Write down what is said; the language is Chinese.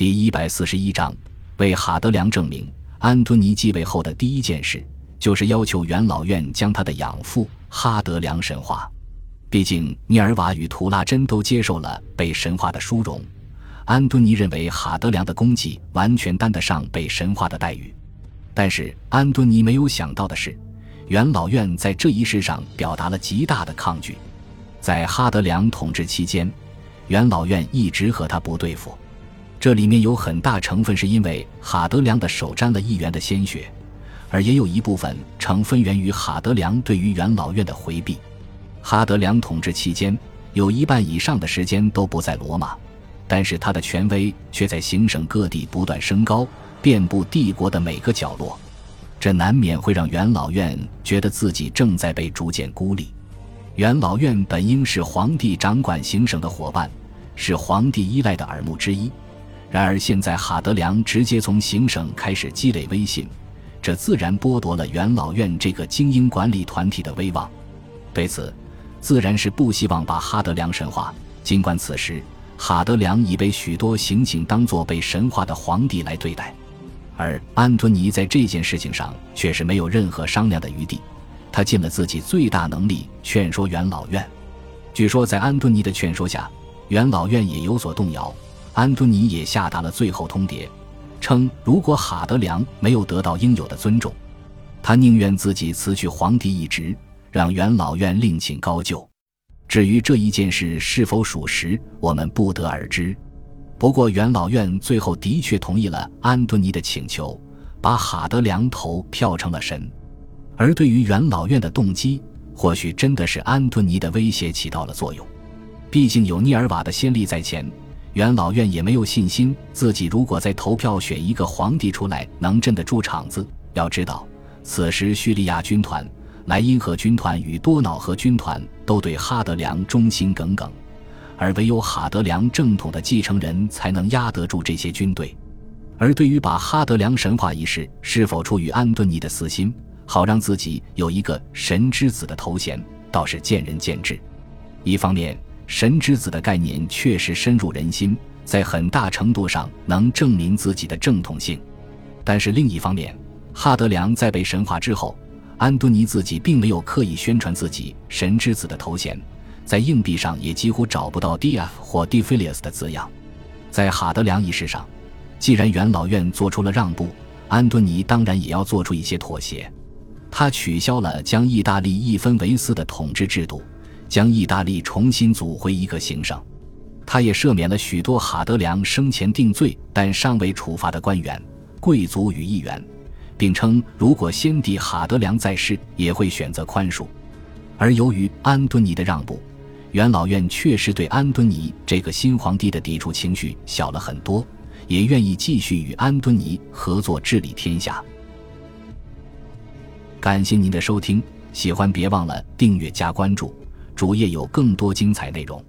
第一百四十一章，为哈德良证明，安敦尼继位后的第一件事，就是要求元老院将他的养父哈德良神化。毕竟，涅尔瓦与图拉真都接受了被神化的殊荣。安敦尼认为哈德良的功绩完全担得上被神化的待遇。但是，安敦尼没有想到的是，元老院在这一事上表达了极大的抗拒。在哈德良统治期间，元老院一直和他不对付。这里面有很大成分是因为哈德良的手沾了议员的鲜血，而也有一部分成分源于哈德良对于元老院的回避。哈德良统治期间，有一半以上的时间都不在罗马，但是他的权威却在行省各地不断升高，遍布帝国的每个角落。这难免会让元老院觉得自己正在被逐渐孤立。元老院本应是皇帝掌管行省的伙伴，是皇帝依赖的耳目之一。然而，现在哈德良直接从行省开始积累威信，这自然剥夺了元老院这个精英管理团体的威望。对此，自然是不希望把哈德良神化。尽管此时哈德良已被许多刑警当作被神化的皇帝来对待，而安敦尼在这件事情上却是没有任何商量的余地。他尽了自己最大能力劝说元老院。据说，在安敦尼的劝说下，元老院也有所动摇。安敦尼也下达了最后通牒，称如果哈德良没有得到应有的尊重，他宁愿自己辞去皇帝一职，让元老院另请高就。至于这一件事是否属实，我们不得而知。不过，元老院最后的确同意了安敦尼的请求，把哈德良投票成了神。而对于元老院的动机，或许真的是安敦尼的威胁起到了作用。毕竟有涅尔瓦的先例在前。元老院也没有信心，自己如果再投票选一个皇帝出来，能镇得住场子。要知道，此时叙利亚军团、莱茵河军团与多瑙河军团都对哈德良忠心耿耿，而唯有哈德良正统的继承人才能压得住这些军队。而对于把哈德良神话一事是否出于安敦尼的私心，好让自己有一个神之子的头衔，倒是见仁见智。一方面，神之子的概念确实深入人心，在很大程度上能证明自己的正统性。但是另一方面，哈德良在被神化之后，安敦尼自己并没有刻意宣传自己神之子的头衔，在硬币上也几乎找不到 D F 或 D Filius 的字样。在哈德良一事上，既然元老院做出了让步，安敦尼当然也要做出一些妥协。他取消了将意大利一分为四的统治制度。将意大利重新组回一个行省，他也赦免了许多哈德良生前定罪但尚未处罚的官员、贵族与议员，并称如果先帝哈德良在世，也会选择宽恕。而由于安敦尼的让步，元老院确实对安敦尼这个新皇帝的抵触情绪小了很多，也愿意继续与安敦尼合作治理天下。感谢您的收听，喜欢别忘了订阅加关注。主页有更多精彩内容。